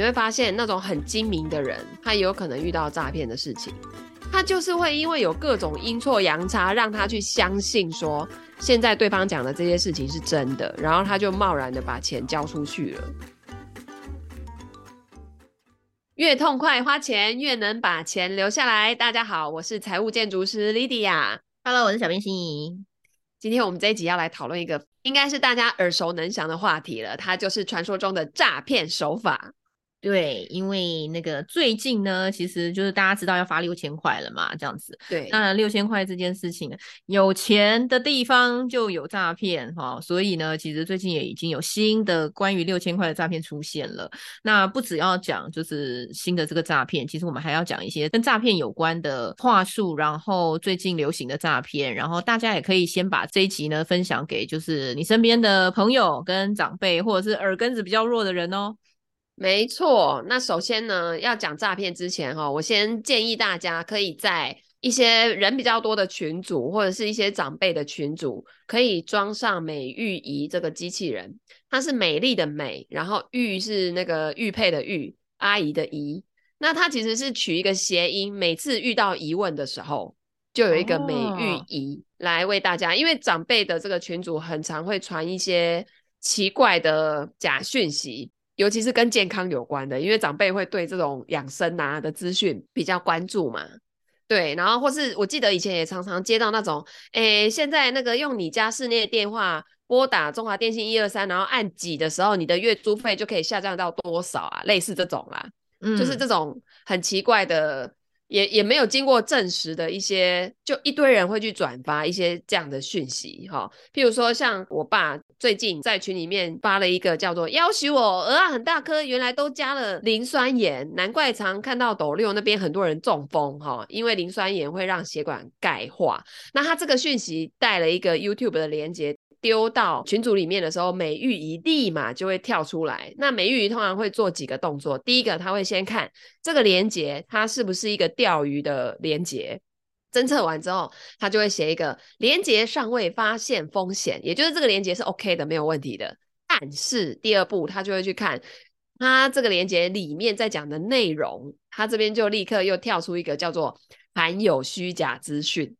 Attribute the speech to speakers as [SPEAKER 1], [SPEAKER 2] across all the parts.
[SPEAKER 1] 你会发现那种很精明的人，他也有可能遇到诈骗的事情。他就是会因为有各种阴错阳差，让他去相信说现在对方讲的这些事情是真的，然后他就贸然的把钱交出去了。越痛快花钱，越能把钱留下来。大家好，我是财务建筑师 Lydia。
[SPEAKER 2] Hello，我是小编心怡。
[SPEAKER 1] 今天我们这一集要来讨论一个应该是大家耳熟能详的话题了，它就是传说中的诈骗手法。
[SPEAKER 2] 对，因为那个最近呢，其实就是大家知道要发六千块了嘛，这样子。
[SPEAKER 1] 对，
[SPEAKER 2] 那六千块这件事情，有钱的地方就有诈骗哈，所以呢，其实最近也已经有新的关于六千块的诈骗出现了。那不只要讲就是新的这个诈骗，其实我们还要讲一些跟诈骗有关的话术，然后最近流行的诈骗，然后大家也可以先把这一集呢分享给就是你身边的朋友跟长辈，或者是耳根子比较弱的人哦。
[SPEAKER 1] 没错，那首先呢，要讲诈骗之前哈，我先建议大家可以在一些人比较多的群组，或者是一些长辈的群组，可以装上美玉仪这个机器人。它是美丽的美，然后玉是那个玉佩的玉，阿姨的姨。那它其实是取一个谐音，每次遇到疑问的时候，就有一个美玉仪来为大家。因为长辈的这个群组很常会传一些奇怪的假讯息。尤其是跟健康有关的，因为长辈会对这种养生啊的资讯比较关注嘛。对，然后或是我记得以前也常常接到那种，诶，现在那个用你家室内电话拨打中华电信一二三，然后按几的时候，你的月租费就可以下降到多少啊？类似这种啦，嗯，就是这种很奇怪的。也也没有经过证实的一些，就一堆人会去转发一些这样的讯息哈。譬如说，像我爸最近在群里面发了一个叫做“要挟我鹅啊很大颗”，原来都加了磷酸盐，难怪常看到斗六那边很多人中风哈，因为磷酸盐会让血管钙化。那他这个讯息带了一个 YouTube 的连接。丢到群组里面的时候，美玉姨立马就会跳出来。那美玉姨通常会做几个动作，第一个，她会先看这个连接，它是不是一个钓鱼的连接。侦测完之后，他就会写一个连接尚未发现风险，也就是这个连接是 OK 的，没有问题的。但是第二步，他就会去看它这个连接里面在讲的内容，他这边就立刻又跳出一个叫做含有虚假资讯。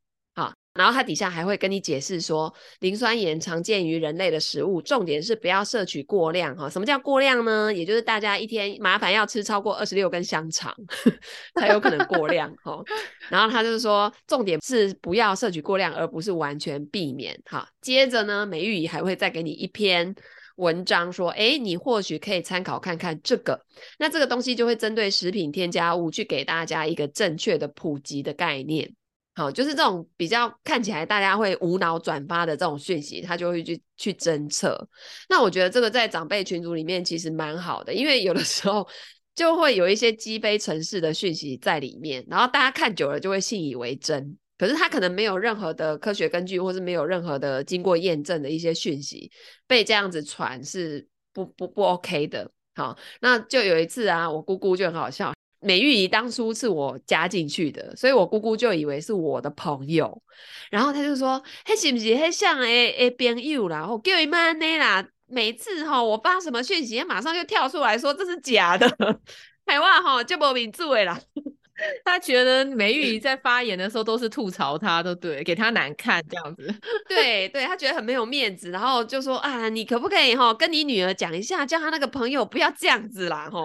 [SPEAKER 1] 然后它底下还会跟你解释说，磷酸盐常见于人类的食物，重点是不要摄取过量哈。什么叫过量呢？也就是大家一天麻烦要吃超过二十六根香肠 才有可能过量哈。然后他就是说，重点是不要摄取过量，而不是完全避免哈。接着呢，美玉还会再给你一篇文章说，哎，你或许可以参考看看这个。那这个东西就会针对食品添加物去给大家一个正确的普及的概念。好，就是这种比较看起来大家会无脑转发的这种讯息，他就会去去侦测。那我觉得这个在长辈群组里面其实蛮好的，因为有的时候就会有一些积非成是的讯息在里面，然后大家看久了就会信以为真。可是他可能没有任何的科学根据，或是没有任何的经过验证的一些讯息被这样子传是不不不 OK 的。好，那就有一次啊，我姑姑就很好笑。美玉姨当初是我加进去的，所以我姑姑就以为是我的朋友，然后他就说：“嘿，是不是嘿像诶诶朋友啦？我叫伊妈呢啦。”每次哈我发什么讯息，马上就跳出来说这是假的，台湾哈就没名字啦。
[SPEAKER 2] 他觉得美玉姨在发言的时候都是吐槽他，都对，给他难看这样子。
[SPEAKER 1] 对对，他觉得很没有面子，然后就说啊，你可不可以哈跟你女儿讲一下，叫他那个朋友不要这样子啦哈。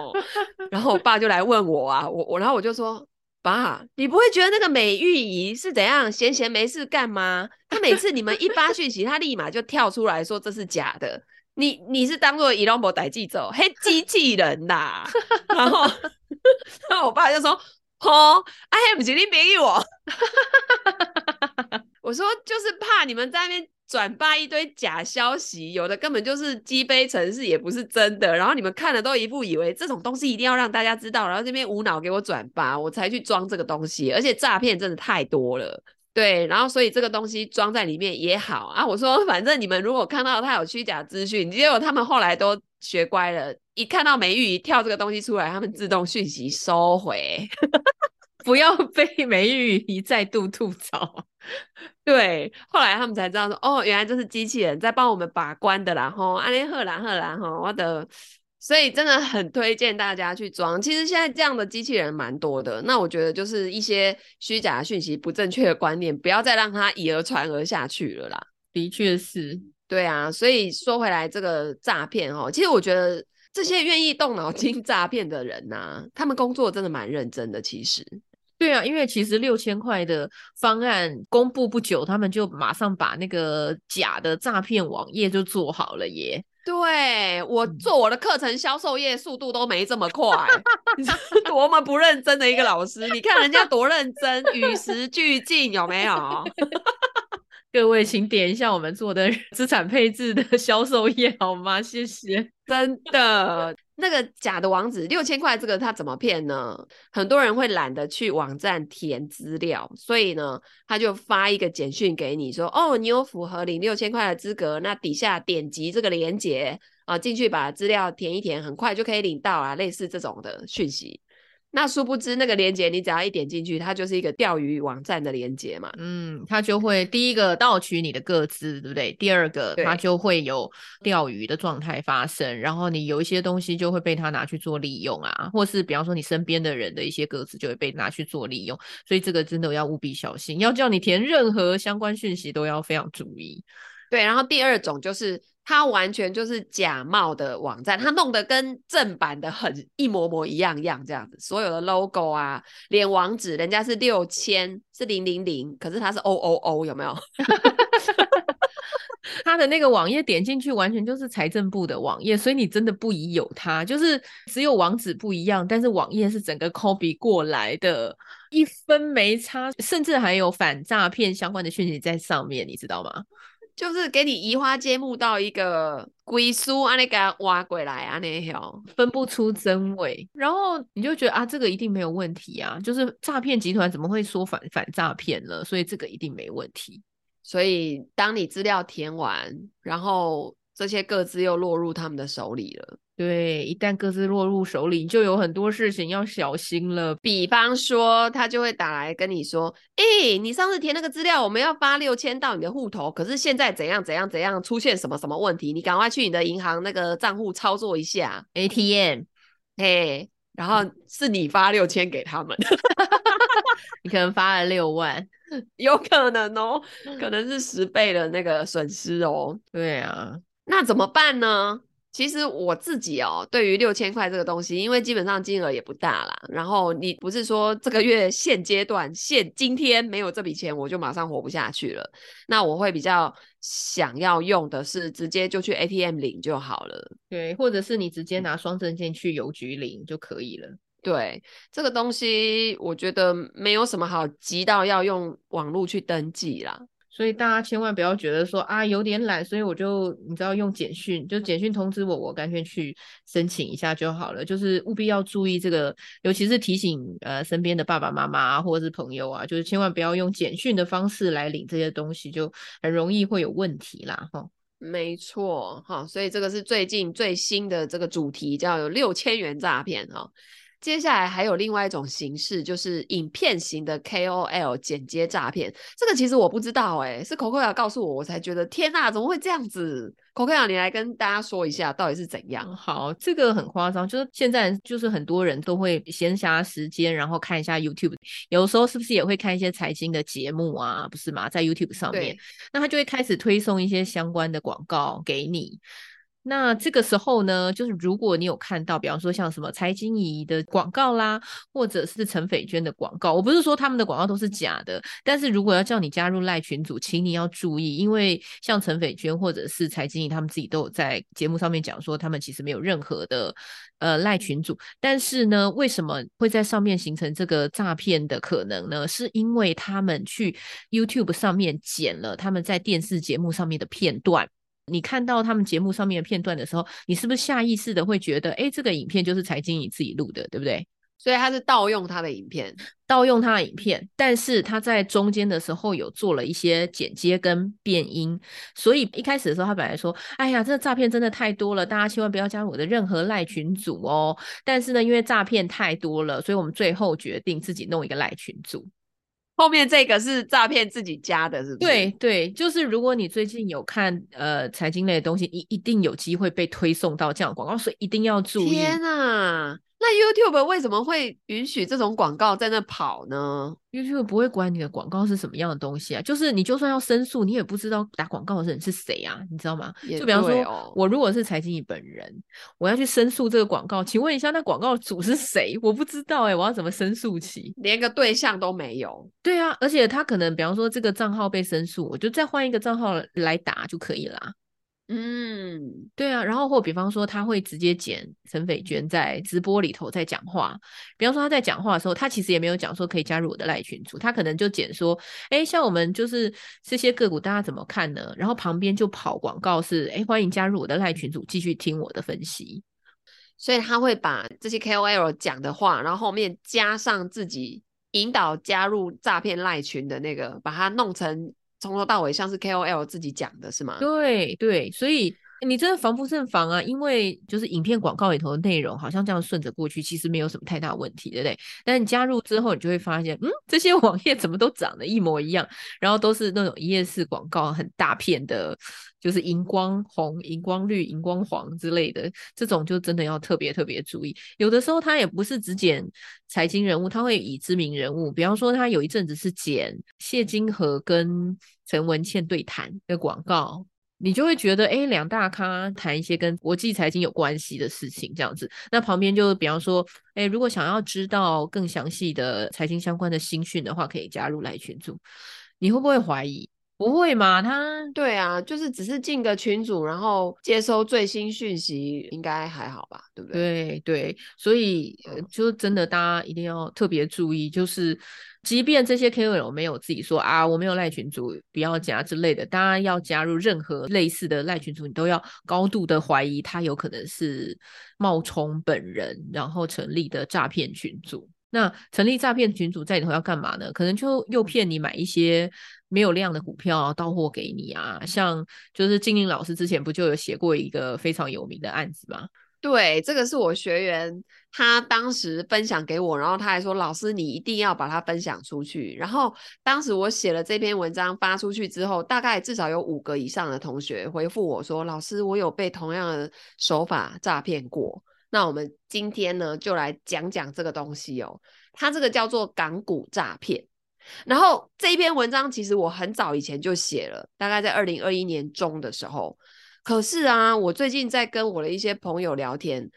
[SPEAKER 1] 然后我爸就来问我啊，我我然后我就说，爸，你不会觉得那个美玉姨是怎样闲闲没事干吗？他每次你们一发讯息，他立马就跳出来说这是假的。你你是当做伊隆博代记走，嘿，机器人呐。然后 然后我爸就说。哦，哎，不是你别给我，我说就是怕你们在那边转发一堆假消息，有的根本就是积非成是，也不是真的。然后你们看了都一副以为这种东西一定要让大家知道，然后这边无脑给我转发，我才去装这个东西。而且诈骗真的太多了，对，然后所以这个东西装在里面也好啊。我说反正你们如果看到他有虚假资讯，结果他们后来都学乖了。一看到美玉一跳这个东西出来，他们自动讯息收回，
[SPEAKER 2] 不要被美玉一再度吐槽。
[SPEAKER 1] 对，后来他们才知道说，哦，原来这是机器人在帮我们把关的啦。吼，安尼好啦好啦吼，我的所以真的很推荐大家去装。其实现在这样的机器人蛮多的，那我觉得就是一些虚假的讯息、不正确的观念，不要再让它以讹传讹下去了啦。
[SPEAKER 2] 的确是，
[SPEAKER 1] 对啊。所以说回来这个诈骗哦，其实我觉得这些愿意动脑筋 诈骗的人呐、啊，他们工作真的蛮认真的。其实。
[SPEAKER 2] 对啊，因为其实六千块的方案公布不久，他们就马上把那个假的诈骗网页就做好了耶。
[SPEAKER 1] 对，我做我的课程销售业速度都没这么快，多么不认真的一个老师？你看人家多认真，与时俱进，有没有？
[SPEAKER 2] 各位，请点一下我们做的 资产配置的销售页好吗？谢谢。
[SPEAKER 1] 真的，那个假的网址六千块，这个他怎么骗呢？很多人会懒得去网站填资料，所以呢，他就发一个简讯给你说：“哦，你有符合领六千块的资格，那底下点击这个链接啊，进去把资料填一填，很快就可以领到啊。”类似这种的讯息。那殊不知，那个链接你只要一点进去，它就是一个钓鱼网站的链接嘛。
[SPEAKER 2] 嗯，它就会第一个盗取你的个资，对不对？第二个，它就会有钓鱼的状态发生，然后你有一些东西就会被它拿去做利用啊，或是比方说你身边的人的一些个资就会被拿去做利用，所以这个真的要务必小心，要叫你填任何相关讯息都要非常注意。
[SPEAKER 1] 对，然后第二种就是。它完全就是假冒的网站，它弄得跟正版的很一模模一样样这样子，所有的 logo 啊，连网址人家是六千是零零零，可是它是 O O O 有没有？
[SPEAKER 2] 它的那个网页点进去完全就是财政部的网页，所以你真的不疑有他，就是只有网址不一样，但是网页是整个 copy 过来的，一分没差，甚至还有反诈骗相关的讯息在上面，你知道吗？
[SPEAKER 1] 就是给你移花接木到一个归书，啊，那个挖鬼来啊，那条
[SPEAKER 2] 分不出真伪，然后你就觉得啊，这个一定没有问题啊，就是诈骗集团怎么会说反反诈骗了？所以这个一定没问题。
[SPEAKER 1] 所以当你资料填完，然后这些各自又落入他们的手里了。
[SPEAKER 2] 对，一旦各自落入手里，就有很多事情要小心了。
[SPEAKER 1] 比方说，他就会打来跟你说：“哎、欸，你上次填那个资料，我们要发六千到你的户头，可是现在怎样怎样怎样出现什么什么问题？你赶快去你的银行那个账户操作一下
[SPEAKER 2] ATM。
[SPEAKER 1] 嘿，然后是你发六千给他们，
[SPEAKER 2] 你可能发了六万，
[SPEAKER 1] 有可能哦，可能是十倍的那个损失哦。
[SPEAKER 2] 对啊，
[SPEAKER 1] 那怎么办呢？”其实我自己哦，对于六千块这个东西，因为基本上金额也不大啦。然后你不是说这个月现阶段现今天没有这笔钱，我就马上活不下去了。那我会比较想要用的是直接就去 ATM 领就好了。
[SPEAKER 2] 对，或者是你直接拿双证件去邮局领就可以了。
[SPEAKER 1] 对，这个东西我觉得没有什么好急到要用网络去登记啦。
[SPEAKER 2] 所以大家千万不要觉得说啊有点懒，所以我就你知道用简讯，就简讯通知我，我干脆去申请一下就好了。就是务必要注意这个，尤其是提醒呃身边的爸爸妈妈或者是朋友啊，就是千万不要用简讯的方式来领这些东西，就很容易会有问题啦。哈，
[SPEAKER 1] 没错哈，所以这个是最近最新的这个主题，叫有六千元诈骗哈。接下来还有另外一种形式，就是影片型的 KOL 剪接诈骗。这个其实我不知道、欸，哎，是 Coco 告诉我，我才觉得天哪，怎么会这样子？Coco，你来跟大家说一下，到底是怎样？
[SPEAKER 2] 好，这个很夸张，就是现在就是很多人都会闲暇时间，然后看一下 YouTube，有的时候是不是也会看一些财经的节目啊？不是吗？在 YouTube 上面，那他就会开始推送一些相关的广告给你。那这个时候呢，就是如果你有看到，比方说像什么财经仪的广告啦，或者是陈斐娟的广告，我不是说他们的广告都是假的，但是如果要叫你加入赖群组，请你要注意，因为像陈斐娟或者是财经仪，他们自己都有在节目上面讲说，他们其实没有任何的呃赖群组，但是呢，为什么会在上面形成这个诈骗的可能呢？是因为他们去 YouTube 上面剪了他们在电视节目上面的片段。你看到他们节目上面的片段的时候，你是不是下意识的会觉得，哎，这个影片就是财经你自己录的，对不对？
[SPEAKER 1] 所以他是盗用他的影片，
[SPEAKER 2] 盗用他的影片，但是他在中间的时候有做了一些剪接跟变音，所以一开始的时候他本来说，哎呀，这个诈骗真的太多了，大家千万不要加入我的任何赖群组哦。但是呢，因为诈骗太多了，所以我们最后决定自己弄一个赖群组。
[SPEAKER 1] 后面这个是诈骗自己加的，是不是？
[SPEAKER 2] 对对，就是如果你最近有看呃财经类的东西，一一定有机会被推送到这样的广告，所以一定要注意。
[SPEAKER 1] 天啊！那 YouTube 为什么会允许这种广告在那跑呢
[SPEAKER 2] ？YouTube 不会管你的广告是什么样的东西啊，就是你就算要申诉，你也不知道打广告的人是谁啊，你知道吗？
[SPEAKER 1] 哦、
[SPEAKER 2] 就比方说，我如果是财经你本人，我要去申诉这个广告，请问一下，那广告主是谁？我不知道哎、欸，我要怎么申诉起？
[SPEAKER 1] 连个对象都没有。
[SPEAKER 2] 对啊，而且他可能，比方说这个账号被申诉，我就再换一个账号来打就可以啦。
[SPEAKER 1] 嗯，
[SPEAKER 2] 对啊，然后或比方说他会直接剪陈斐娟在直播里头在讲话，比方说他在讲话的时候，他其实也没有讲说可以加入我的赖群组，他可能就剪说，哎，像我们就是这些个股大家怎么看呢？然后旁边就跑广告是，哎，欢迎加入我的赖群组，继续听我的分析。
[SPEAKER 1] 所以他会把这些 KOL 讲的话，然后后面加上自己引导加入诈骗赖群的那个，把它弄成。从头到尾像是 KOL 自己讲的是吗？
[SPEAKER 2] 对对，所以你真的防不胜防啊！因为就是影片广告里头的内容好像这样顺着过去，其实没有什么太大问题，对不对？但你加入之后，你就会发现，嗯，这些网页怎么都长得一模一样，然后都是那种一页式广告，很大片的，就是荧光红、荧光绿、荧光黄之类的，这种就真的要特别特别注意。有的时候他也不是只剪财经人物，他会以知名人物，比方说他有一阵子是剪谢金河跟陈文茜对谈的广告，你就会觉得，哎，两大咖谈一些跟国际财经有关系的事情，这样子。那旁边就比方说，哎，如果想要知道更详细的财经相关的新讯的话，可以加入来群组。你会不会怀疑？不会嘛？他
[SPEAKER 1] 对啊，就是只是进个群组，然后接收最新讯息，应该还好吧？对不对？
[SPEAKER 2] 对对，所以呃，就真的大家一定要特别注意，就是即便这些 KOL 没有自己说啊，我没有赖群主，不要加之类的，当然要加入任何类似的赖群主，你都要高度的怀疑他有可能是冒充本人，然后成立的诈骗群组。那成立诈骗群组在里头要干嘛呢？可能就诱骗你买一些没有量的股票，到货给你啊。像就是金玲老师之前不就有写过一个非常有名的案子吗？
[SPEAKER 1] 对，这个是我学员他当时分享给我，然后他还说：“老师，你一定要把它分享出去。”然后当时我写了这篇文章发出去之后，大概至少有五个以上的同学回复我说：“老师，我有被同样的手法诈骗过。”那我们今天呢，就来讲讲这个东西哦。它这个叫做港股诈骗。然后这一篇文章其实我很早以前就写了，大概在二零二一年中的时候。可是啊，我最近在跟我的一些朋友聊天，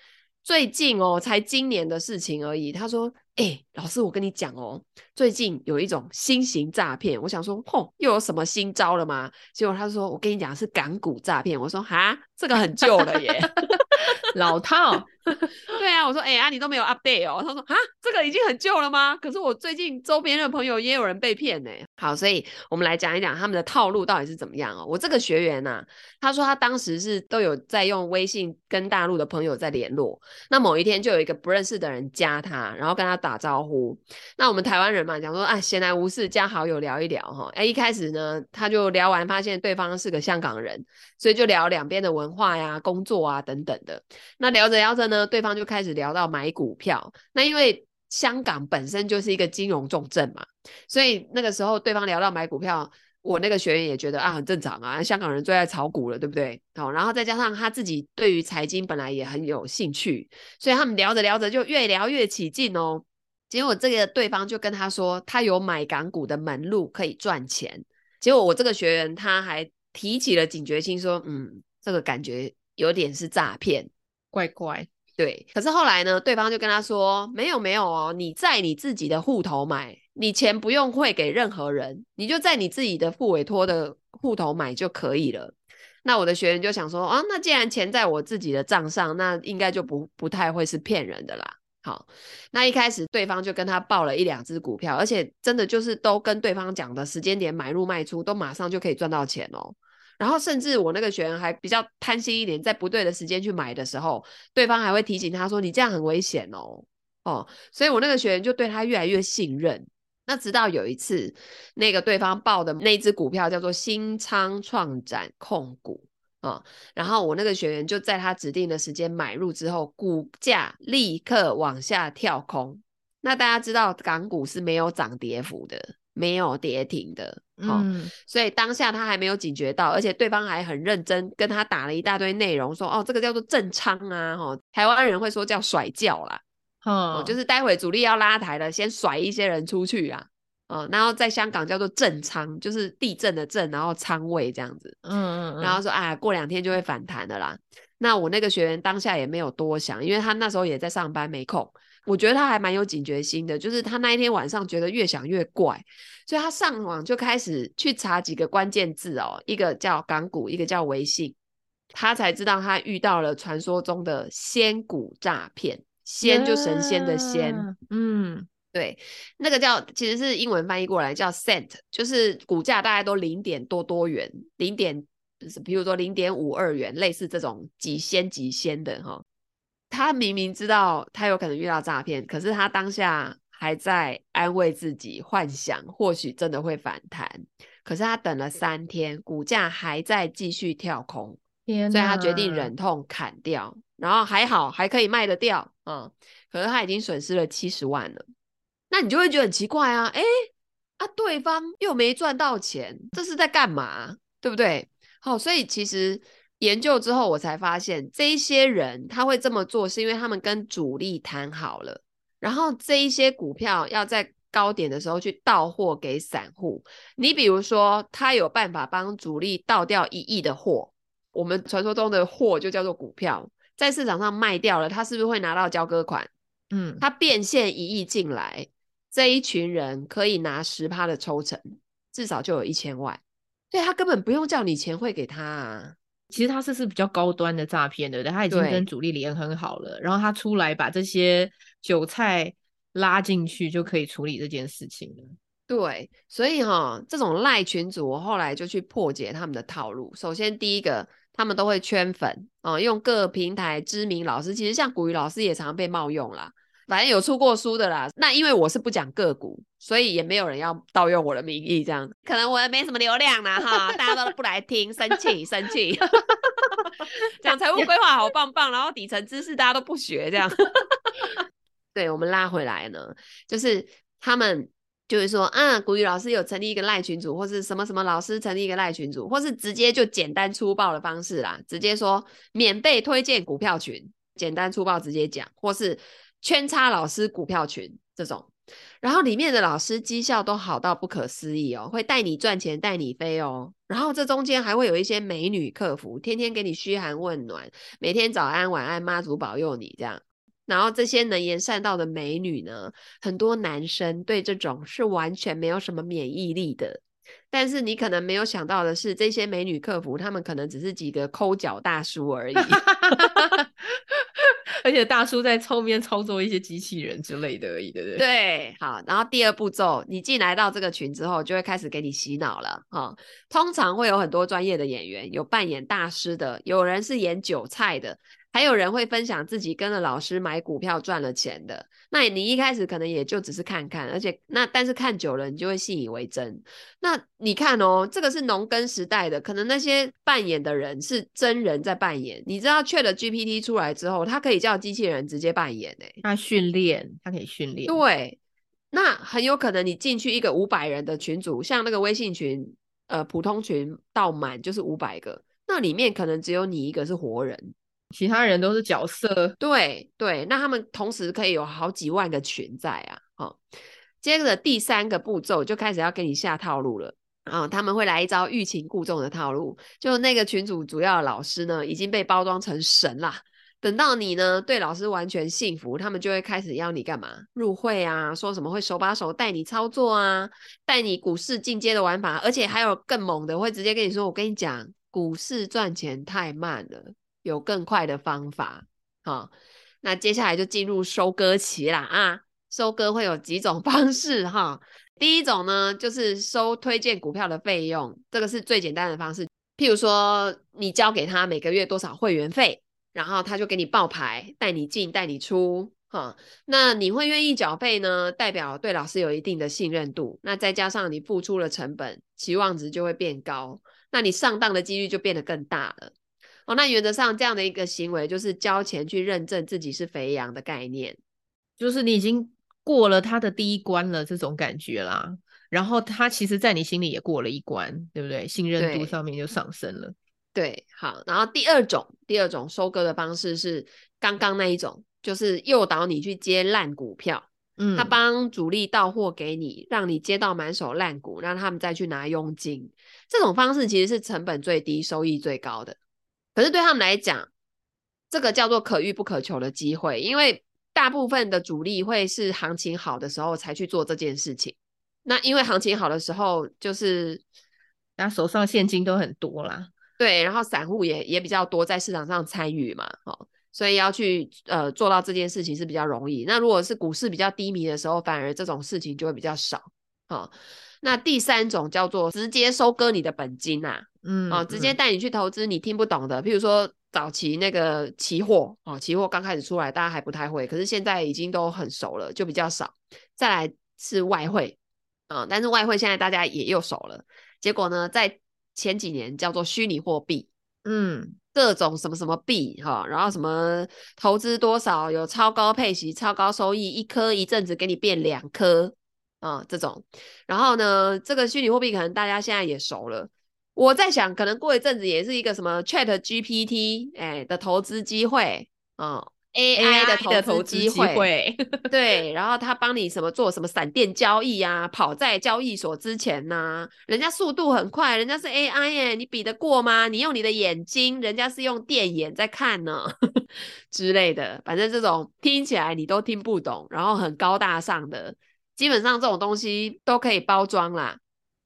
[SPEAKER 1] 最近哦，才今年的事情而已。他说：“哎、欸，老师，我跟你讲哦，最近有一种新型诈骗。”我想说：“吼，又有什么新招了吗？”结果他说：“我跟你讲是港股诈骗。”我说：“哈，这个很旧了耶。”
[SPEAKER 2] 老套，
[SPEAKER 1] 对啊，我说，哎、欸、啊，你都没有 update 哦。他说，啊，这个已经很旧了吗？可是我最近周边的朋友也有人被骗呢。好，所以我们来讲一讲他们的套路到底是怎么样哦。我这个学员呐、啊，他说他当时是都有在用微信跟大陆的朋友在联络。那某一天就有一个不认识的人加他，然后跟他打招呼。那我们台湾人嘛，讲说，啊，闲来无事加好友聊一聊哈。哎，一开始呢，他就聊完，发现对方是个香港人，所以就聊两边的文化呀、工作啊等等的。那聊着聊着呢，对方就开始聊到买股票。那因为香港本身就是一个金融重镇嘛，所以那个时候对方聊到买股票，我那个学员也觉得啊，很正常啊，香港人最爱炒股了，对不对？好，然后再加上他自己对于财经本来也很有兴趣，所以他们聊着聊着就越聊越起劲哦。结果这个对方就跟他说，他有买港股的门路可以赚钱。结果我这个学员他还提起了警觉心，说，嗯，这个感觉有点是诈骗。
[SPEAKER 2] 怪怪，
[SPEAKER 1] 对。可是后来呢，对方就跟他说：“没有没有哦，你在你自己的户头买，你钱不用汇给任何人，你就在你自己的复委托的户头买就可以了。”那我的学员就想说：“啊，那既然钱在我自己的账上，那应该就不不太会是骗人的啦。”好，那一开始对方就跟他报了一两只股票，而且真的就是都跟对方讲的时间点买入卖出，都马上就可以赚到钱哦。然后甚至我那个学员还比较贪心一点，在不对的时间去买的时候，对方还会提醒他说：“你这样很危险哦。”哦，所以我那个学员就对他越来越信任。那直到有一次，那个对方报的那只股票叫做新昌创展控股啊，哦，然后我那个学员就在他指定的时间买入之后，股价立刻往下跳空。那大家知道港股是没有涨跌幅的，没有跌停的。嗯，所以当下他还没有警觉到，而且对方还很认真跟他打了一大堆内容，说哦，这个叫做震仓啊，哈，台湾人会说叫甩轿啦，哦，就是待会主力要拉抬了，先甩一些人出去啊，哦，然后在香港叫做震仓，就是地震的震，然后仓位这样子，嗯嗯嗯，然后说啊，过两天就会反弹的啦。那我那个学员当下也没有多想，因为他那时候也在上班没空。我觉得他还蛮有警觉心的，就是他那一天晚上觉得越想越怪，所以他上网就开始去查几个关键字哦，一个叫港股，一个叫微信，他才知道他遇到了传说中的仙股诈骗，仙就神仙的仙，yeah, 嗯，对，那个叫其实是英文翻译过来叫 cent，就是股价大概都零点多多元，零点，比如说零点五二元，类似这种几仙几仙的哈。他明明知道他有可能遇到诈骗，可是他当下还在安慰自己，幻想或许真的会反弹。可是他等了三天，股价还在继续跳空，所以他决定忍痛砍掉。然后还好还可以卖得掉，嗯，可是他已经损失了七十万了。那你就会觉得很奇怪啊，诶啊，对方又没赚到钱，这是在干嘛？对不对？好，所以其实。研究之后，我才发现这一些人他会这么做，是因为他们跟主力谈好了，然后这一些股票要在高点的时候去到货给散户。你比如说，他有办法帮主力倒掉一亿的货，我们传说中的货就叫做股票，在市场上卖掉了，他是不是会拿到交割款？嗯，他变现一亿进来，这一群人可以拿十趴的抽成，至少就有一千万，所以他根本不用叫你钱汇给他啊。
[SPEAKER 2] 其实他这是比较高端的诈骗，对不对？他已经跟主力联合好了，然后他出来把这些韭菜拉进去，就可以处理这件事情了。
[SPEAKER 1] 对，所以哈、哦，这种赖群主，我后来就去破解他们的套路。首先，第一个，他们都会圈粉啊、哦，用各平台知名老师，其实像古雨老师也常常被冒用啦。反正有出过书的啦，那因为我是不讲个股，所以也没有人要盗用我的名义，这样可能我也没什么流量啦哈，大家都不来听，生气生气。讲财务规划好棒棒，然后底层知识大家都不学，这样。对，我们拉回来呢，就是他们就是说啊，古雨老师有成立一个赖群组，或是什么什么老师成立一个赖群组，或是直接就简单粗暴的方式啦，直接说免费推荐股票群，简单粗暴直接讲，或是。圈叉老师股票群这种，然后里面的老师绩效都好到不可思议哦，会带你赚钱，带你飞哦。然后这中间还会有一些美女客服，天天给你嘘寒问暖，每天早安晚安，妈祖保佑你这样。然后这些能言善道的美女呢，很多男生对这种是完全没有什么免疫力的。但是你可能没有想到的是，这些美女客服，他们可能只是几个抠脚大叔而已。
[SPEAKER 2] 而且大叔在后面操作一些机器人之类的而已，对不对？
[SPEAKER 1] 对，好。然后第二步骤，你进来到这个群之后，就会开始给你洗脑了哈、通常会有很多专业的演员，有扮演大师的，有人是演韭菜的。还有人会分享自己跟着老师买股票赚了钱的，那你一开始可能也就只是看看，而且那但是看久了你就会信以为真。那你看哦，这个是农耕时代的，可能那些扮演的人是真人在扮演。你知道 ChatGPT 出来之后，它可以叫机器人直接扮演诶，
[SPEAKER 2] 它训练，它可以训练。
[SPEAKER 1] 对，那很有可能你进去一个五百人的群组，像那个微信群，呃，普通群到满就是五百个，那里面可能只有你一个是活人。
[SPEAKER 2] 其他人都是角色，
[SPEAKER 1] 对对，那他们同时可以有好几万个群在啊，哦，接着第三个步骤就开始要给你下套路了啊，他们会来一招欲擒故纵的套路，就那个群主主要的老师呢已经被包装成神啦，等到你呢对老师完全信服，他们就会开始要你干嘛？入会啊，说什么会手把手带你操作啊，带你股市进阶的玩法，而且还有更猛的，会直接跟你说，我跟你讲，股市赚钱太慢了。有更快的方法，好，那接下来就进入收割期啦啊！收割会有几种 方式哈，第一种呢就是收推荐股票的费用，这个是最简单的方式。譬如说，你交给他每个月多少会员费，然后他就给你报牌，带你进带你出，哈，那你会愿意缴费呢？代表对老师有一定的信任度，那再加上你付出了成本，期望值就会变高，那你上当的几率就变得更大了。哦，那原则上这样的一个行为就是交钱去认证自己是肥羊的概念，
[SPEAKER 2] 就是你已经过了他的第一关了，这种感觉啦。然后他其实，在你心里也过了一关，对不对？信任度上面就上升了。
[SPEAKER 1] 对，好。然后第二种，第二种收割的方式是刚刚那一种，就是诱导你去接烂股票。嗯，他帮主力到货给你，让你接到满手烂股，让他们再去拿佣金。这种方式其实是成本最低、收益最高的。可是对他们来讲，这个叫做可遇不可求的机会，因为大部分的主力会是行情好的时候才去做这件事情。那因为行情好的时候，就是
[SPEAKER 2] 大家手上现金都很多啦，
[SPEAKER 1] 对，然后散户也也比较多在市场上参与嘛，哦，所以要去呃做到这件事情是比较容易。那如果是股市比较低迷的时候，反而这种事情就会比较少。哦，那第三种叫做直接收割你的本金啊，嗯，哦，直接带你去投资你听不懂的，譬如说早期那个期货，哦，期货刚开始出来大家还不太会，可是现在已经都很熟了，就比较少。再来是外汇。嗯，但是外汇现在大家也又熟了，结果呢，在前几年叫做虚拟货币，嗯，各种什么什么币哈，然后什么投资多少有超高配息、超高收益，一颗一阵子给你变两颗啊，这种，然后呢，这个虚拟货币可能大家现在也熟了，我在想，可能过一阵子也是一个什么 Chat GPT 哎的投资机会啊。嗯 AI 的投资机会，对，然后他帮你什么做什么闪电交易啊，跑在交易所之前呐、啊，人家速度很快，人家是 AI 耶，你比得过吗？你用你的眼睛，人家是用电眼在看呢 之类的，反正这种听起来你都听不懂，然后很高大上的，基本上这种东西都可以包装啦，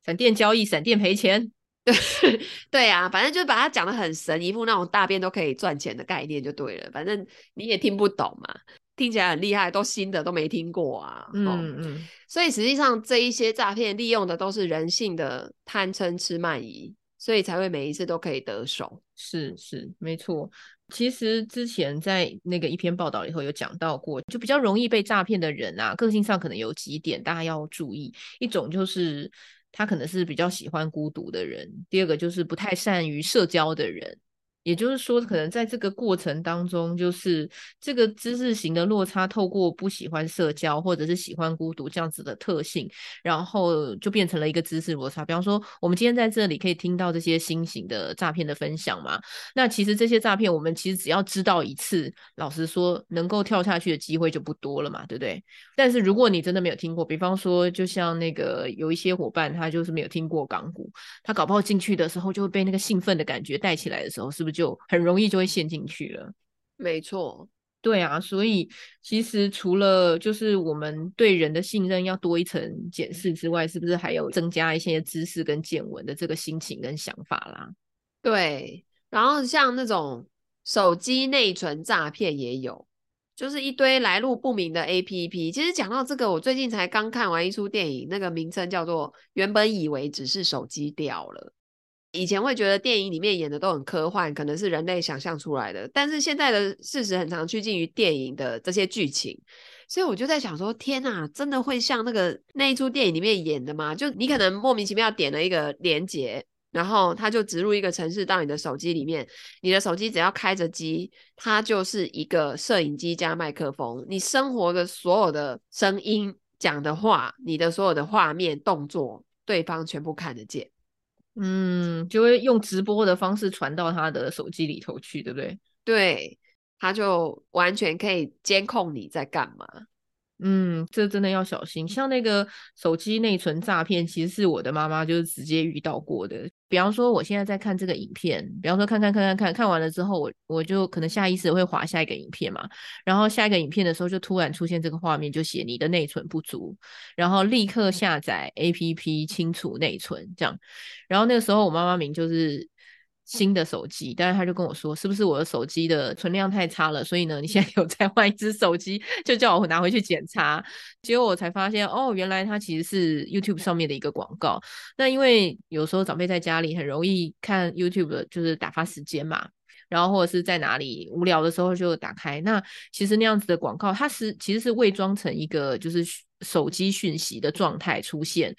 [SPEAKER 2] 闪电交易，闪电赔钱。
[SPEAKER 1] 对 对啊，反正就是把它讲的很神，一副那种大便都可以赚钱的概念就对了。反正你也听不懂嘛，听起来很厉害，都新的都没听过啊。嗯嗯，嗯，所以实际上这一些诈骗利用的都是人性的贪嗔痴慢疑，所以才会每一次都可以得手。
[SPEAKER 2] 是是，没错。其实之前在那个一篇报道里头有讲到过，就比较容易被诈骗的人啊，个性上可能有几点大家要注意。一种就是。他可能是比较喜欢孤独的人，第二个就是不太善于社交的人。也就是说，可能在这个过程当中，就是这个知识型的落差，透过不喜欢社交或者是喜欢孤独这样子的特性，然后就变成了一个知识落差。比方说，我们今天在这里可以听到这些新型的诈骗的分享嘛？那其实这些诈骗，我们其实只要知道一次，老实说，能够跳下去的机会就不多了嘛，对不对？但是如果你真的没有听过，比方说，就像那个有一些伙伴，他就是没有听过港股，他搞不好进去的时候就会被那个兴奋的感觉带起来的时候，是不是？就很容易就会陷进去了，
[SPEAKER 1] 没错，
[SPEAKER 2] 对啊，所以其实除了就是我们对人的信任要多一层检视之外，是不是还有增加一些知识跟见闻的这个心情跟想法啦？
[SPEAKER 1] 对，然后像那种手机内存诈骗也有，就是一堆来路不明的 APP。其实讲到这个，我最近才刚看完一出电影，那个名称叫做《原本以为只是手机掉了》。以前会觉得电影里面演的都很科幻，可能是人类想象出来的。但是现在的事实很常趋近于电影的这些剧情，所以我就在想说：天哪，真的会像那个那一出电影里面演的吗？就你可能莫名其妙点了一个连接，然后它就植入一个程式到你的手机里面，你的手机只要开着机，它就是一个摄影机加麦克风，你生活的所有的声音、讲的话、你的所有的画面、动作，对方全部看得见。
[SPEAKER 2] 嗯，就会用直播的方式传到他的手机里头去，对不对？
[SPEAKER 1] 对，他就完全可以监控你在干嘛。
[SPEAKER 2] 嗯，这真的要小心。像那个手机内存诈骗，其实是我的妈妈就是直接遇到过的。比方说，我现在在看这个影片，比方说看看看看看看完了之后，我我就可能下意识会滑下一个影片嘛。然后下一个影片的时候，就突然出现这个画面，就写你的内存不足，然后立刻下载 APP 清除内存这样。然后那个时候我妈妈名就是。新的手机，但是他就跟我说，是不是我的手机的存量太差了？所以呢，你现在 有再换一只手机，就叫我拿回去检查。结果我才发现，哦，原来它其实是 YouTube 上面的一个广告。那因为有时候长辈在家里很容易看 YouTube，就是打发时间嘛。然后或者是在哪里无聊的时候就打开。那其实那样子的广告，它是其实是伪装成一个就是手机讯息的状态出现，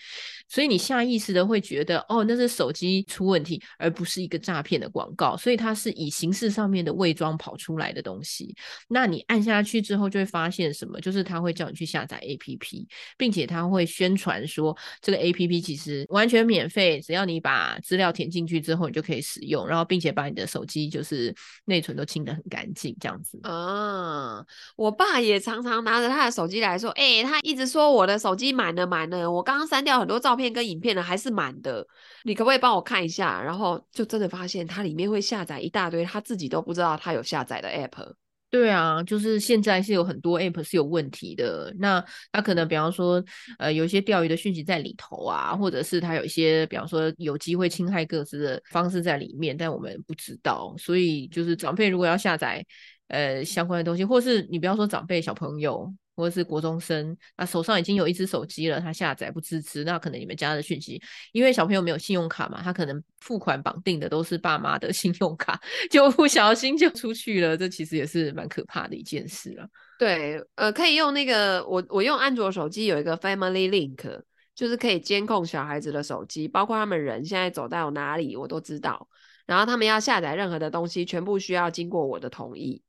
[SPEAKER 2] 所以你下意识的会觉得，哦，那是手机出问题，而不是一个诈骗的广告。所以它是以形式上面的伪装跑出来的东西。那你按下去之后，就会发现什么？就是它会叫你去下载 APP，并且它会宣传说这个 APP 其实完全免费，只要你把资料填进去之后，你就可以使用。然后，并且把你的手机就是内存都清得很干净，这样子。
[SPEAKER 1] 啊，我爸也常常拿着他的手机来说，哎、他一直说我的手机满了满了，我刚刚删掉很多照片跟影片了，还是满的。你可不可以帮我看一下？然后就真的发现它里面会下载一大堆他自己都不知道他有下载的 app。
[SPEAKER 2] 对啊，就是现在是有很多 app 是有问题的。那他可能比方说，呃，有一些钓鱼的讯息在里头啊，或者是他有一些比方说有机会侵害个资的方式在里面，但我们不知道。所以就是长辈如果要下载呃相关的东西，或是你不要说长辈小朋友。或者是国中生，那手上已经有一只手机了，他下载不支持，那可能你们家的讯息，因为小朋友没有信用卡嘛，他可能付款绑定的都是爸妈的 信用卡，就不小心就出去了，这其实也是蛮可怕的一件事了。
[SPEAKER 1] 对，呃，可以用那个我我用安卓手机有一个 Family Link，就是可以监控小孩子的手机，包括他们人现在走到哪里我都知道，然后他们要下载任何的东西，全部需要经过我的同意。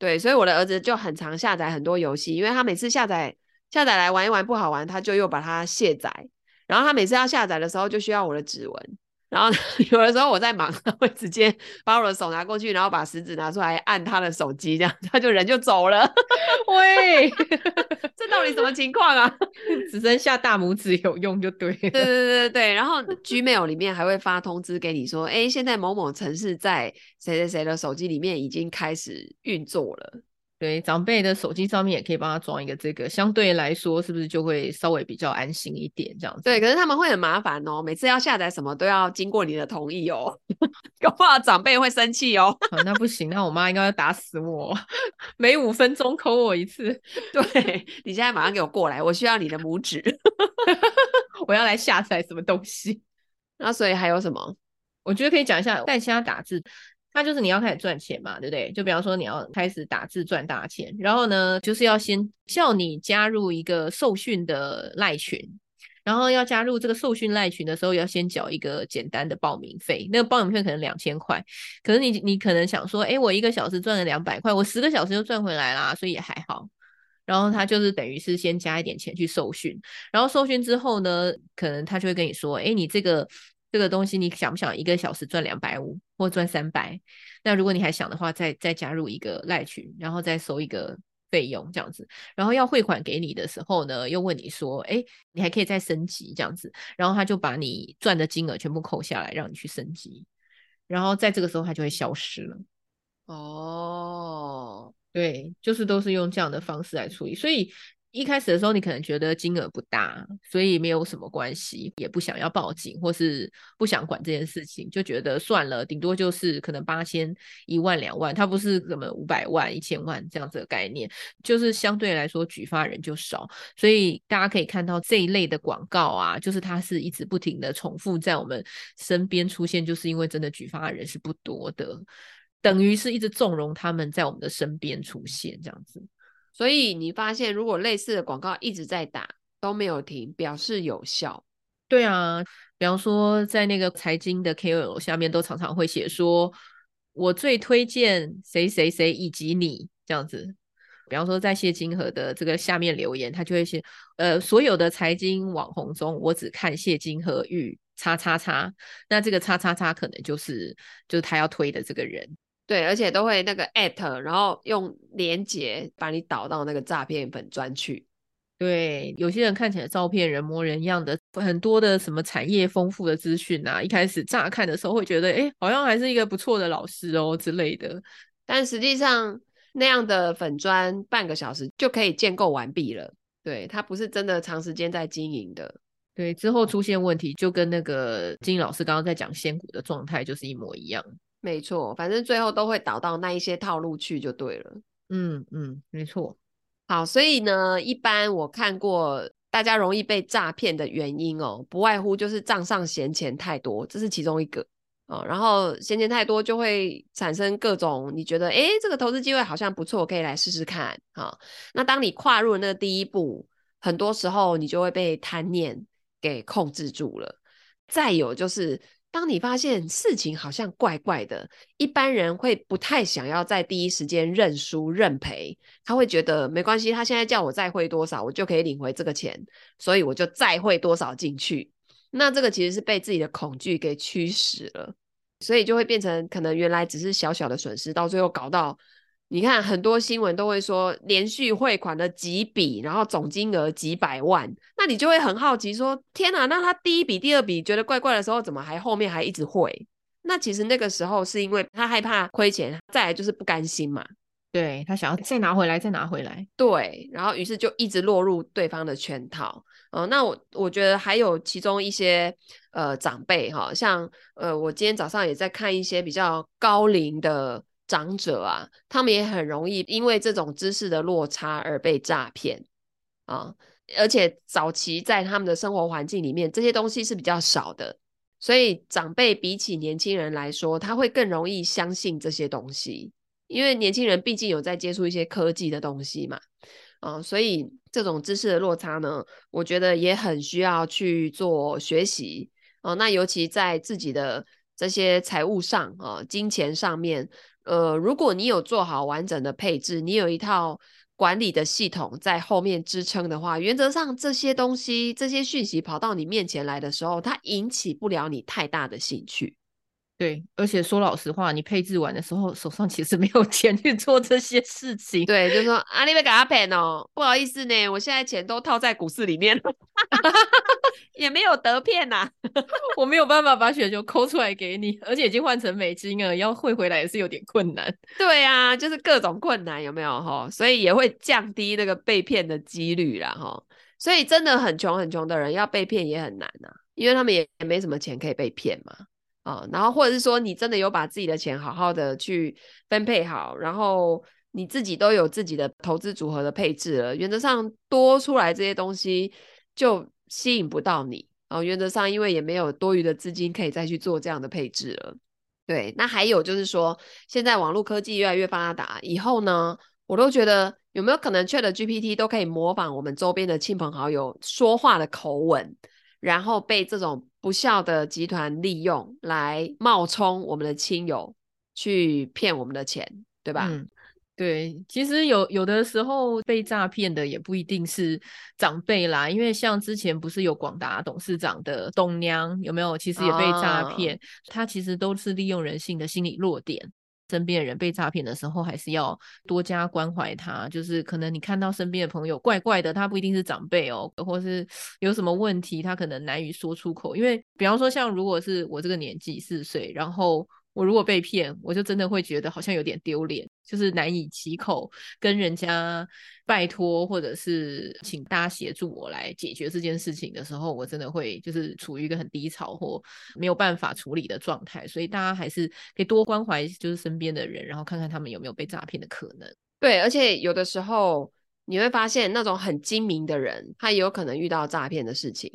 [SPEAKER 1] 对，所以我的儿子就很常下载很多游戏，因为他每次下载下载来玩一玩不好玩，他就又把它卸载。然后他每次要下载的时候，就需要我的指纹。然后 有的时候我在忙，他会直接把我的手拿过去，然后把食指拿出来按他的手机，这样他就人就走了。
[SPEAKER 2] 喂，
[SPEAKER 1] 这到底什么情况啊？
[SPEAKER 2] 只剩下大拇指有用就对了。对
[SPEAKER 1] 对对对对。然后 Gmail 里面还会发通知给你说，哎，现在某某城市在谁谁谁的手机里面已经开始运作了。
[SPEAKER 2] 对，长辈的手机上面也可以帮他装一个这个，相对来说是不是就会稍微比较安心一点这样子？
[SPEAKER 1] 对，可是他们会很麻烦哦，每次要下载什么都要经过你的同意哦，搞不好长辈会生气哦。
[SPEAKER 2] 啊，那不行，那我妈应该要打死我，每五分钟扣我一次。
[SPEAKER 1] 对，你现在马上给我过来，我需要你的拇指，
[SPEAKER 2] 我要来下载什么东西。
[SPEAKER 1] 那所以还有什么？
[SPEAKER 2] 我觉得可以讲一下代虾打字。它就是你要开始赚钱嘛，对不对？就比方说你要开始打字赚大钱，然后呢，就是要先叫你加入一个受训的赖群，然后要加入这个受训赖群的时候，要先缴一个简单的报名费，那个报名费可能两千块。可是你你可能想说，诶，我一个小时赚了两百块，我十个小时就赚回来啦，所以也还好。然后他就是等于是先加一点钱去受训，然后受训之后呢，可能他就会跟你说，诶，你这个。这个东西你想不想一个小时赚两百五或赚三百？那如果你还想的话，再再加入一个赖群，然后再收一个费用这样子。然后要汇款给你的时候呢，又问你说：“哎，你还可以再升级这样子。”然后他就把你赚的金额全部扣下来，让你去升级。然后在这个时候，他就会消失了。
[SPEAKER 1] 哦，
[SPEAKER 2] 对，就是都是用这样的方式来处理，所以。一开始的时候，你可能觉得金额不大，所以没有什么关系，也不想要报警，或是不想管这件事情，就觉得算了，顶多就是可能八千、一万、两万，它不是什么五百万、一千万这样子的概念，就是相对来说举发人就少，所以大家可以看到这一类的广告啊，就是它是一直不停的重复在我们身边出现，就是因为真的举发人是不多的，等于是一直纵容他们在我们的身边出现这样子。
[SPEAKER 1] 所以你发现，如果类似的广告一直在打都没有停，表示有效。
[SPEAKER 2] 对啊，比方说在那个财经的 KOL 下面，都常常会写说：“我最推荐谁谁谁以及你这样子。”比方说在谢金河的这个下面留言，他就会写：“呃，所有的财经网红中，我只看谢金河与叉叉叉。”那这个叉叉叉可能就是就是他要推的这个人。
[SPEAKER 1] 对，而且都会那个 at，然后用连接把你导到那个诈骗粉专去。
[SPEAKER 2] 对，有些人看起来照片人模人样的，很多的什么产业丰富的资讯啊，一开始乍看的时候会觉得，哎，好像还是一个不错的老师哦之类的。
[SPEAKER 1] 但实际上那样的粉专半个小时就可以建构完毕了。对，它不是真的长时间在经营的。
[SPEAKER 2] 对，之后出现问题就跟那个金老师刚刚在讲仙股的状态就是一模一样。
[SPEAKER 1] 没错，反正最后都会导到那一些套路去就对了。
[SPEAKER 2] 嗯嗯，没错。
[SPEAKER 1] 好，所以呢，一般我看过大家容易被诈骗的原因哦，不外乎就是账上闲钱太多，这是其中一个哦。然后闲钱太多就会产生各种你觉得，诶，这个投资机会好像不错，可以来试试看。好，那当你跨入那个第一步，很多时候你就会被贪念给控制住了。再有就是，当你发现事情好像怪怪的，一般人会不太想要在第一时间认输认赔，他会觉得没关系，他现在叫我再汇多少，我就可以领回这个钱，所以我就再汇多少进去。那这个其实是被自己的恐惧给驱使了，所以就会变成可能原来只是小小的损失，到最后搞到。你看很多新闻都会说连续汇款了几笔，然后总金额几百万，那你就会很好奇说：天哪，那他第一笔、第二笔觉得怪怪的时候，怎么还后面还一直汇？那其实那个时候是因为他害怕亏钱，再来就是不甘心嘛。
[SPEAKER 2] 对，他想要再拿回来，再拿回来。
[SPEAKER 1] 对，然后于是就一直落入对方的圈套。呃，那我我觉得还有其中一些呃长辈哈，像呃我今天早上也在看一些比较高龄的。长者啊，他们也很容易因为这种知识的落差而被诈骗啊，而且早期在他们的生活环境里面，这些东西是比较少的，所以长辈比起年轻人来说，他会更容易相信这些东西，因为年轻人毕竟有在接触一些科技的东西嘛，啊，所以这种知识的落差呢，我觉得也很需要去做学习哦，那尤其在自己的这些财务上啊，金钱上面。呃，如果你有做好完整的配置，你有一套管理的系统在后面支撑的话，原则上这些东西、这些讯息跑到你面前来的时候，它引起不了你太大的兴趣。
[SPEAKER 2] 对，而且说老实话，你配置完的时候，手上其实没有 钱去做这些事情。
[SPEAKER 1] 对，就是说啊，你别给他骗哦，不好意思呢，我现在钱都套在股市里面了，也没有得骗呐、啊，
[SPEAKER 2] 我没有办法把雪球抠出来给你，而且已经换成美金了，要汇回来也是有点困难。
[SPEAKER 1] 对啊，就是各种困难，有没有哈？所以也会降低那个被骗的几率啦哈。所以真的很穷很穷的人要被骗也很难啊，因为他们也也没什么钱可以被骗嘛。啊，然后或者是说你真的有把自己的钱好好的去分配好，然后你自己都有自己的投资组合的配置了，原则上多出来这些东西就吸引不到你啊。原则上，因为也没有多余的资金可以再去做这样的配置了。对，那还有就是说，现在网络科技越来越发达，以后呢，我都觉得有没有可能 ChatGPT 都可以模仿我们周边的亲朋好友说话的口吻，然后被这种。不孝的集团利用来冒充我们的亲友去骗我们的钱，对吧？
[SPEAKER 2] 嗯，对。其实有有的时候被诈骗的也不一定是长辈啦，因为像之前不是有广达董事长的董娘有没有？其实也被诈骗，哦，他其实都是利用人性的心理弱点。身边的人被诈骗的时候，还是要多加关怀他。就是可能你看到身边的朋友怪怪的，他不一定是长辈哦，或是 有什么问题，他可能难以说出口。因为比方说，像如果是我这个年纪四岁，然后。我如果被骗，我就真的会觉得好像有点丢脸，就是难以启口跟人家拜托，或者是请大家协助我来解决这件事情的时候，我真的会就是处于一个很低潮或没有办法处理的状态。所以大家还是可以多关怀就是身边的人，然后看看他们有没有被诈骗的可能。
[SPEAKER 1] 对，而且有的时候你会发现那种很精明的人，他也有可能遇到诈骗的事情，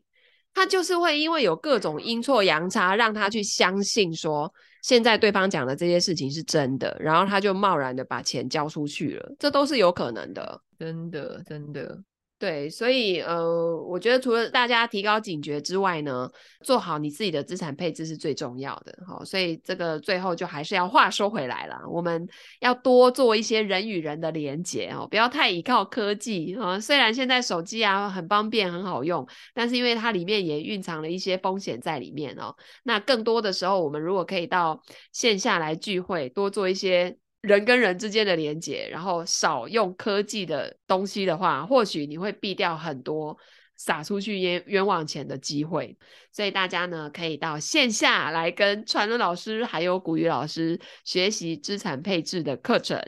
[SPEAKER 1] 他就是会因为有各种阴错阳差，让他去相信说。现在对方讲的这些事情是真的，然后他就贸然的把钱交出去了，这都是有可能的，
[SPEAKER 2] 真的，真的。
[SPEAKER 1] 对，所以呃，我觉得除了大家提高警觉之外呢，做好你自己的资产配置是最重要的。好，所以这个最后就还是要话说回来了，我们要多做一些人与人的连接哦，不要太依靠科技啊。虽然现在手机啊很方便很好用，但是因为它里面也蕴藏了一些风险在里面哦。那更多的时候，我们如果可以到线下来聚会，多做一些。人跟人之间的连接，然后少用科技的东西的话，或许你会避掉很多撒出去冤冤枉钱的机会。所以大家呢，可以到线下来跟传伦老师还有古雨老师学习资产配置的课程。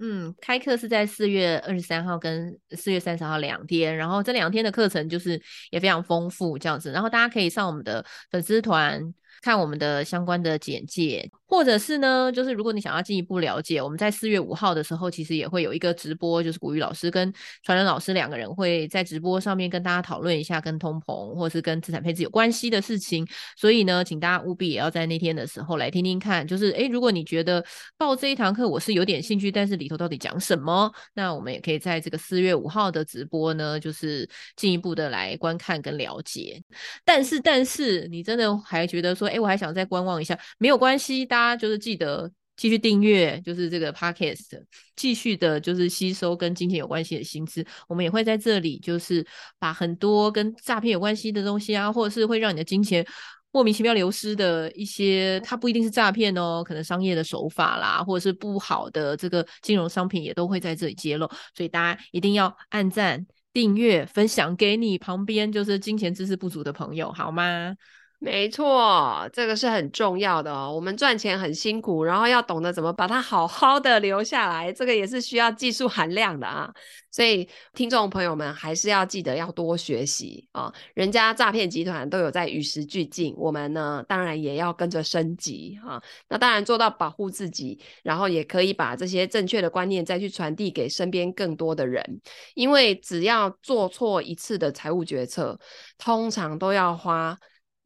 [SPEAKER 2] 嗯，开课是在四月二十三号跟四月三十号两天，然后这两天的课程就是也非常丰富这样子。然后大家可以上我们的粉丝团。看我们的相关的简介，或者是呢，就是如果你想要进一步了解，我们在四月五号的时候，其实也会有一个直播，就是古雨老师跟传人老师两个人会在直播上面跟大家讨论一下跟通膨或是跟资产配置有关系的事情。所以呢，请大家务必也要在那天的时候来听听看，就是诶，如果你觉得报这一堂课我是有点兴趣，但是里头到底讲什么，那我们也可以在这个四月五号的直播呢，就是进一步的来观看跟了解。但是，但是你真的还觉得说，哎，我还想再观望一下，没有关系，大家就是记得继续订阅，就是这个 podcast，继续的就是吸收跟金钱有关系的新知。我们也会在这里，就是把很多跟诈骗有关系的东西啊，或者是会让你的金钱莫名其妙流失的一些，它不一定是诈骗哦，可能商业的手法啦，或者是不好的这个金融商品，也都会在这里揭露。所以大家一定要按赞。订阅、分享给你旁边就是金钱知识不足的朋友，好吗？
[SPEAKER 1] 没错，这个是很重要的哦。我们赚钱很辛苦，然后要懂得怎么把它好好的留下来，这个也是需要技术含量的啊。所以，听众朋友们还是要记得要多学习啊。人家诈骗集团都有在与时俱进，我们呢当然也要跟着升级啊。那当然做到保护自己，然后也可以把这些正确的观念再去传递给身边更多的人。因为只要做错一次的财务决策，通常都要花。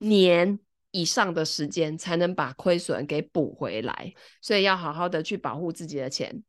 [SPEAKER 1] 年以上的时间才能把亏损给补回来，所以要好好的去保护自己的钱。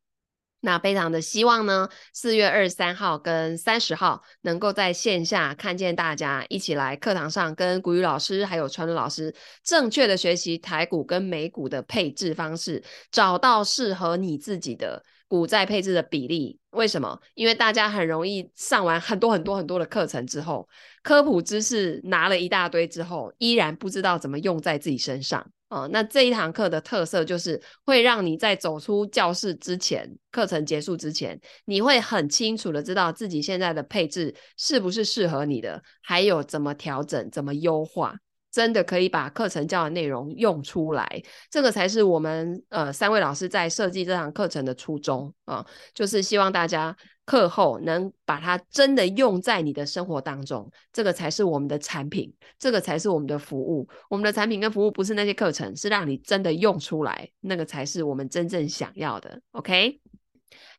[SPEAKER 1] 那非常的希望呢，四月二十三号跟三十号能够在线下看见大家一起来课堂上跟古雨老师还有川伦老师正确的学习台股跟美股的配置方式，找到适合你自己的股债配置的比例。为什么？因为大家很容易上完很多很多很多的课程之后，科普知识拿了一大堆之后，依然不知道怎么用在自己身上。哦，那这一堂课的特色就是会让你在走出教室之前，课程结束之前，你会很清楚的知道自己现在的配置是不是适合你的，还有怎么调整、怎么优化。真的可以把课程教的内容用出来，这个才是我们呃三位老师在设计这堂课程的初衷啊、就是希望大家课后能把它真的用在你的生活当中，这个才是我们的产品，这个才是我们的服务。我们的产品跟服务不是那些课程，是让你真的用出来，那个才是我们真正想要的。OK。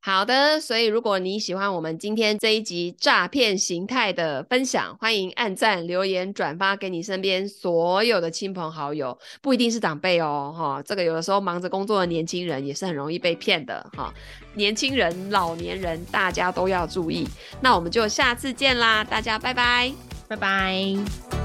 [SPEAKER 1] 好的，所以如果你喜欢我们今天这一集诈骗形态的分享，欢迎按赞、留言、转发给你身边所有的亲朋好友，不一定是长辈哦，哈，这个有的时候忙着工作的年轻人也是很容易被骗的，哈，年轻人、老年人大家都要注意。那我们就下次见啦，大家拜拜，
[SPEAKER 2] 拜拜。